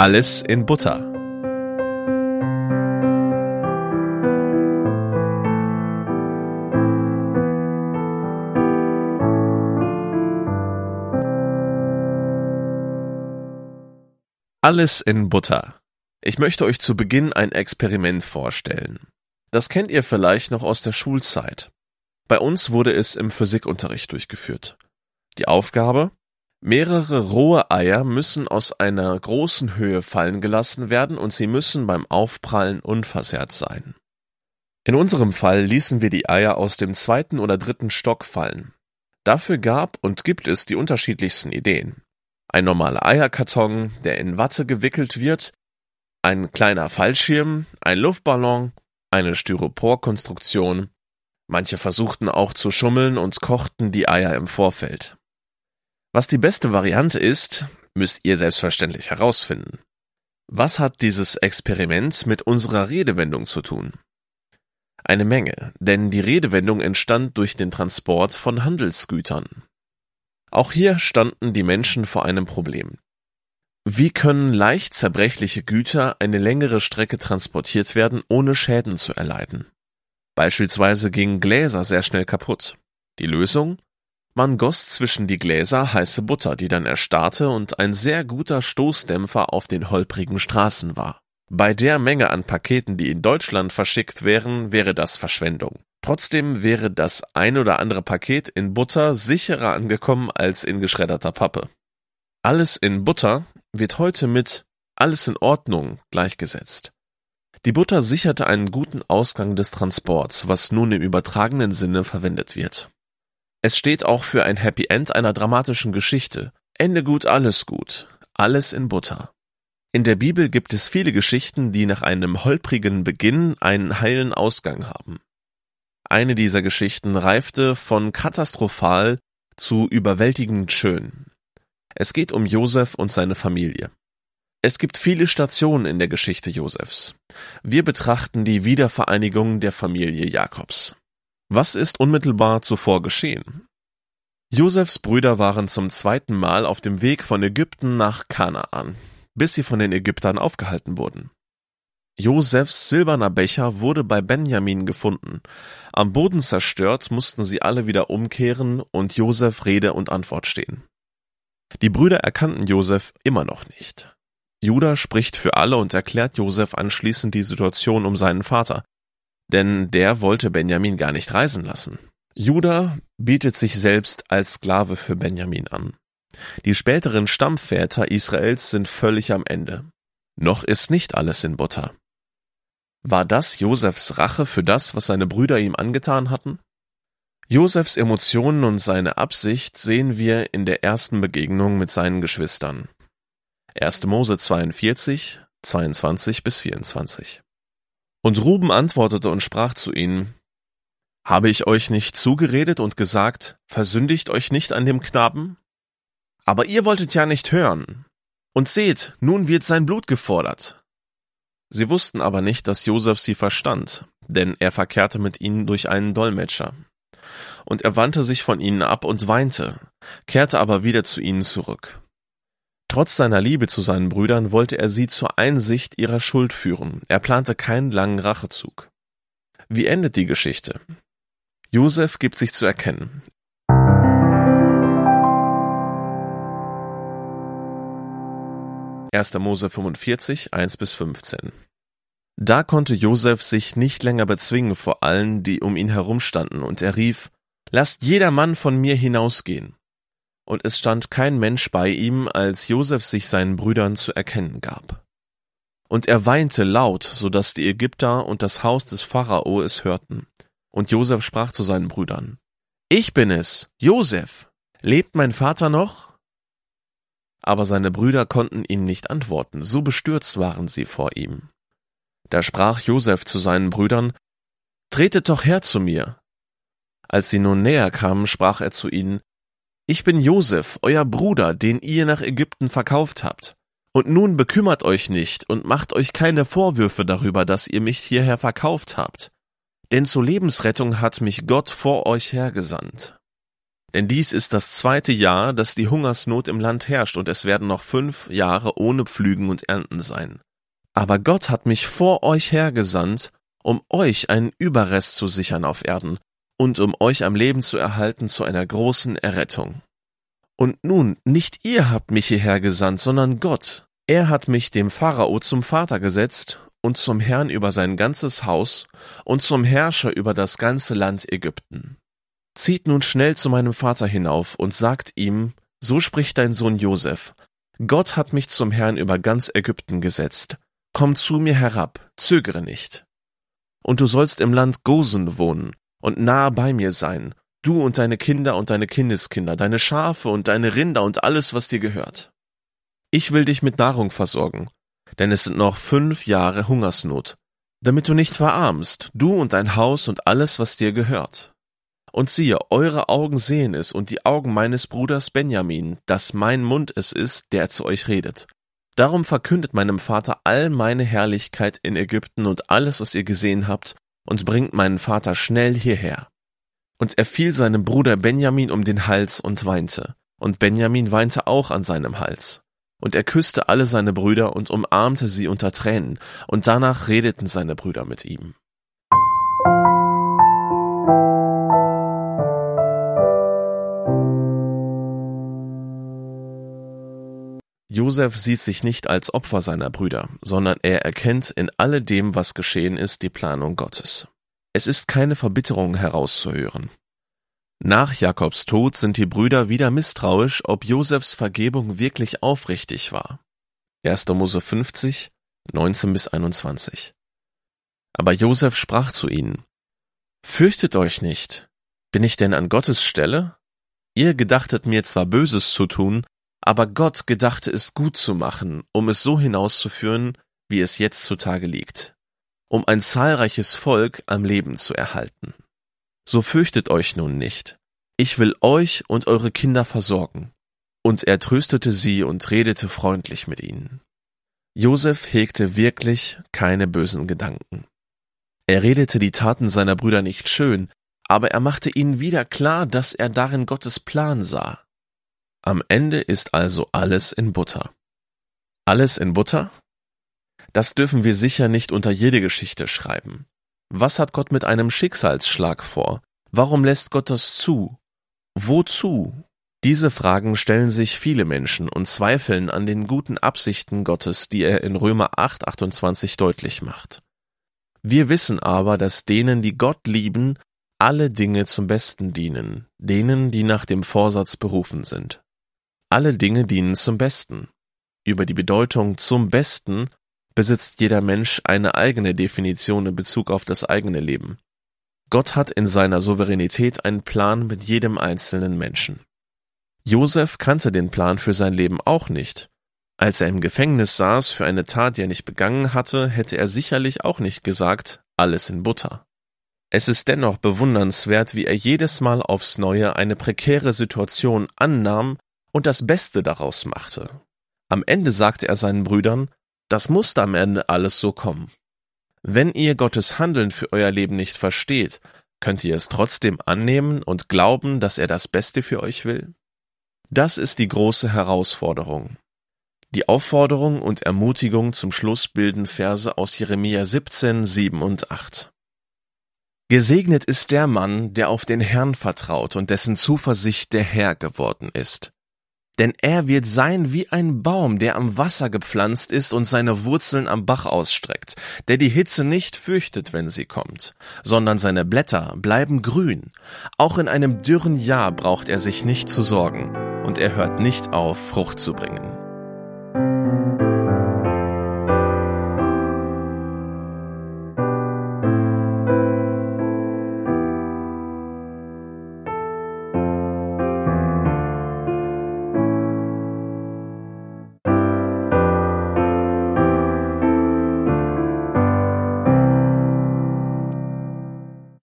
Alles in Butter. Alles in Butter. Ich möchte euch zu Beginn ein Experiment vorstellen. Das kennt ihr vielleicht noch aus der Schulzeit. Bei uns wurde es im Physikunterricht durchgeführt. Die Aufgabe? Mehrere rohe Eier müssen aus einer großen Höhe fallen gelassen werden und sie müssen beim Aufprallen unversehrt sein. In unserem Fall ließen wir die Eier aus dem zweiten oder dritten Stock fallen. Dafür gab und gibt es die unterschiedlichsten Ideen. Ein normaler Eierkarton, der in Watte gewickelt wird, ein kleiner Fallschirm, ein Luftballon, eine Styroporkonstruktion. Manche versuchten auch zu schummeln und kochten die Eier im Vorfeld. Was die beste Variante ist, müsst ihr selbstverständlich herausfinden. Was hat dieses Experiment mit unserer Redewendung zu tun? Eine Menge, denn die Redewendung entstand durch den Transport von Handelsgütern. Auch hier standen die Menschen vor einem Problem. Wie können leicht zerbrechliche Güter eine längere Strecke transportiert werden, ohne Schäden zu erleiden? Beispielsweise gingen Gläser sehr schnell kaputt. Die Lösung? Man goss zwischen die Gläser heiße Butter, die dann erstarrte und ein sehr guter Stoßdämpfer auf den holprigen Straßen war. Bei der Menge an Paketen, die in Deutschland verschickt wären, wäre das Verschwendung. Trotzdem wäre das ein oder andere Paket in Butter sicherer angekommen als in geschredderter Pappe. Alles in Butter wird heute mit alles in Ordnung gleichgesetzt. Die Butter sicherte einen guten Ausgang des Transports, was nun im übertragenen Sinne verwendet wird. Es steht auch für ein Happy End einer dramatischen Geschichte. Ende gut, alles gut. Alles in Butter. In der Bibel gibt es viele Geschichten, die nach einem holprigen Beginn einen heilen Ausgang haben. Eine dieser Geschichten reifte von katastrophal zu überwältigend schön. Es geht um Josef und seine Familie. Es gibt viele Stationen in der Geschichte Josefs. Wir betrachten die Wiedervereinigung der Familie Jakobs. Was ist unmittelbar zuvor geschehen? Josefs Brüder waren zum zweiten Mal auf dem Weg von Ägypten nach Kanaan, bis sie von den Ägyptern aufgehalten wurden. Josefs silberner Becher wurde bei Benjamin gefunden. Am Boden zerstört mussten sie alle wieder umkehren und Josef Rede und Antwort stehen. Die Brüder erkannten Josef immer noch nicht. Judah spricht für alle und erklärt Josef anschließend die Situation um seinen Vater, denn der wollte Benjamin gar nicht reisen lassen. Judah bietet sich selbst als Sklave für Benjamin an. Die späteren Stammväter Israels sind völlig am Ende. Noch ist nicht alles in Butter. War das Josefs Rache für das, was seine Brüder ihm angetan hatten? Josefs Emotionen und seine Absicht sehen wir in der ersten Begegnung mit seinen Geschwistern. 1. Mose 42, 22 bis 24. Und Ruben antwortete und sprach zu ihnen, Habe ich euch nicht zugeredet und gesagt, versündigt euch nicht an dem Knaben? Aber ihr wolltet ja nicht hören. Und seht, nun wird sein Blut gefordert. Sie wussten aber nicht, dass Josef sie verstand, denn er verkehrte mit ihnen durch einen Dolmetscher. Und er wandte sich von ihnen ab und weinte, kehrte aber wieder zu ihnen zurück. Trotz seiner Liebe zu seinen Brüdern wollte er sie zur Einsicht ihrer Schuld führen. Er plante keinen langen Rachezug. Wie endet die Geschichte? Josef gibt sich zu erkennen. Erster Mose 45, 1 bis 15. Da konnte Josef sich nicht länger bezwingen vor allen, die um ihn herumstanden, und er rief, Lasst jeder Mann von mir hinausgehen und es stand kein Mensch bei ihm, als Josef sich seinen Brüdern zu erkennen gab. Und er weinte laut, so dass die Ägypter und das Haus des Pharao es hörten. Und Josef sprach zu seinen Brüdern, Ich bin es, Josef, lebt mein Vater noch? Aber seine Brüder konnten ihn nicht antworten, so bestürzt waren sie vor ihm. Da sprach Josef zu seinen Brüdern, Tretet doch her zu mir. Als sie nun näher kamen, sprach er zu ihnen, ich bin Josef, euer Bruder, den ihr nach Ägypten verkauft habt. Und nun bekümmert euch nicht und macht euch keine Vorwürfe darüber, dass ihr mich hierher verkauft habt. Denn zur Lebensrettung hat mich Gott vor euch hergesandt. Denn dies ist das zweite Jahr, dass die Hungersnot im Land herrscht, und es werden noch fünf Jahre ohne Pflügen und Ernten sein. Aber Gott hat mich vor euch hergesandt, um euch einen Überrest zu sichern auf Erden und um euch am Leben zu erhalten zu einer großen Errettung. Und nun, nicht ihr habt mich hierher gesandt, sondern Gott. Er hat mich dem Pharao zum Vater gesetzt und zum Herrn über sein ganzes Haus und zum Herrscher über das ganze Land Ägypten. Zieht nun schnell zu meinem Vater hinauf und sagt ihm, so spricht dein Sohn Josef, Gott hat mich zum Herrn über ganz Ägypten gesetzt. Komm zu mir herab, zögere nicht. Und du sollst im Land Gosen wohnen und nahe bei mir sein, du und deine Kinder und deine Kindeskinder, deine Schafe und deine Rinder und alles, was dir gehört. Ich will dich mit Nahrung versorgen, denn es sind noch fünf Jahre Hungersnot, damit du nicht verarmst, du und dein Haus und alles, was dir gehört. Und siehe, eure Augen sehen es und die Augen meines Bruders Benjamin, dass mein Mund es ist, der zu euch redet. Darum verkündet meinem Vater all meine Herrlichkeit in Ägypten und alles, was ihr gesehen habt, und bringt meinen Vater schnell hierher. Und er fiel seinem Bruder Benjamin um den Hals und weinte, und Benjamin weinte auch an seinem Hals. Und er küsste alle seine Brüder und umarmte sie unter Tränen, und danach redeten seine Brüder mit ihm. Josef sieht sich nicht als Opfer seiner Brüder, sondern er erkennt in alledem, was geschehen ist, die Planung Gottes. Es ist keine Verbitterung herauszuhören. Nach Jakobs Tod sind die Brüder wieder misstrauisch, ob Josefs Vergebung wirklich aufrichtig war. 1. Mose 50, 19 bis 21. Aber Josef sprach zu ihnen, Fürchtet euch nicht, bin ich denn an Gottes Stelle? Ihr gedachtet mir zwar Böses zu tun, aber Gott gedachte es gut zu machen, um es so hinauszuführen, wie es jetzt zutage liegt, um ein zahlreiches Volk am Leben zu erhalten. So fürchtet euch nun nicht, ich will euch und eure Kinder versorgen. Und er tröstete sie und redete freundlich mit ihnen. Josef hegte wirklich keine bösen Gedanken. Er redete die Taten seiner Brüder nicht schön, aber er machte ihnen wieder klar, dass er darin Gottes Plan sah. Am Ende ist also alles in Butter. Alles in Butter? Das dürfen wir sicher nicht unter jede Geschichte schreiben. Was hat Gott mit einem Schicksalsschlag vor? Warum lässt Gott das zu? Wozu? Diese Fragen stellen sich viele Menschen und zweifeln an den guten Absichten Gottes, die er in Römer 8, 28 deutlich macht. Wir wissen aber, dass denen, die Gott lieben, alle Dinge zum Besten dienen, denen, die nach dem Vorsatz berufen sind. Alle Dinge dienen zum Besten. Über die Bedeutung zum Besten besitzt jeder Mensch eine eigene Definition in Bezug auf das eigene Leben. Gott hat in seiner Souveränität einen Plan mit jedem einzelnen Menschen. Josef kannte den Plan für sein Leben auch nicht. Als er im Gefängnis saß für eine Tat, die er nicht begangen hatte, hätte er sicherlich auch nicht gesagt, alles in Butter. Es ist dennoch bewundernswert, wie er jedes Mal aufs Neue eine prekäre Situation annahm und das Beste daraus machte. Am Ende sagte er seinen Brüdern, das muss am Ende alles so kommen. Wenn ihr Gottes Handeln für euer Leben nicht versteht, könnt ihr es trotzdem annehmen und glauben, dass er das Beste für euch will? Das ist die große Herausforderung. Die Aufforderung und Ermutigung zum Schluss bilden Verse aus Jeremia 17, 7 und 8. Gesegnet ist der Mann, der auf den Herrn vertraut und dessen Zuversicht der Herr geworden ist denn er wird sein wie ein Baum, der am Wasser gepflanzt ist und seine Wurzeln am Bach ausstreckt, der die Hitze nicht fürchtet, wenn sie kommt, sondern seine Blätter bleiben grün. Auch in einem dürren Jahr braucht er sich nicht zu sorgen, und er hört nicht auf, Frucht zu bringen.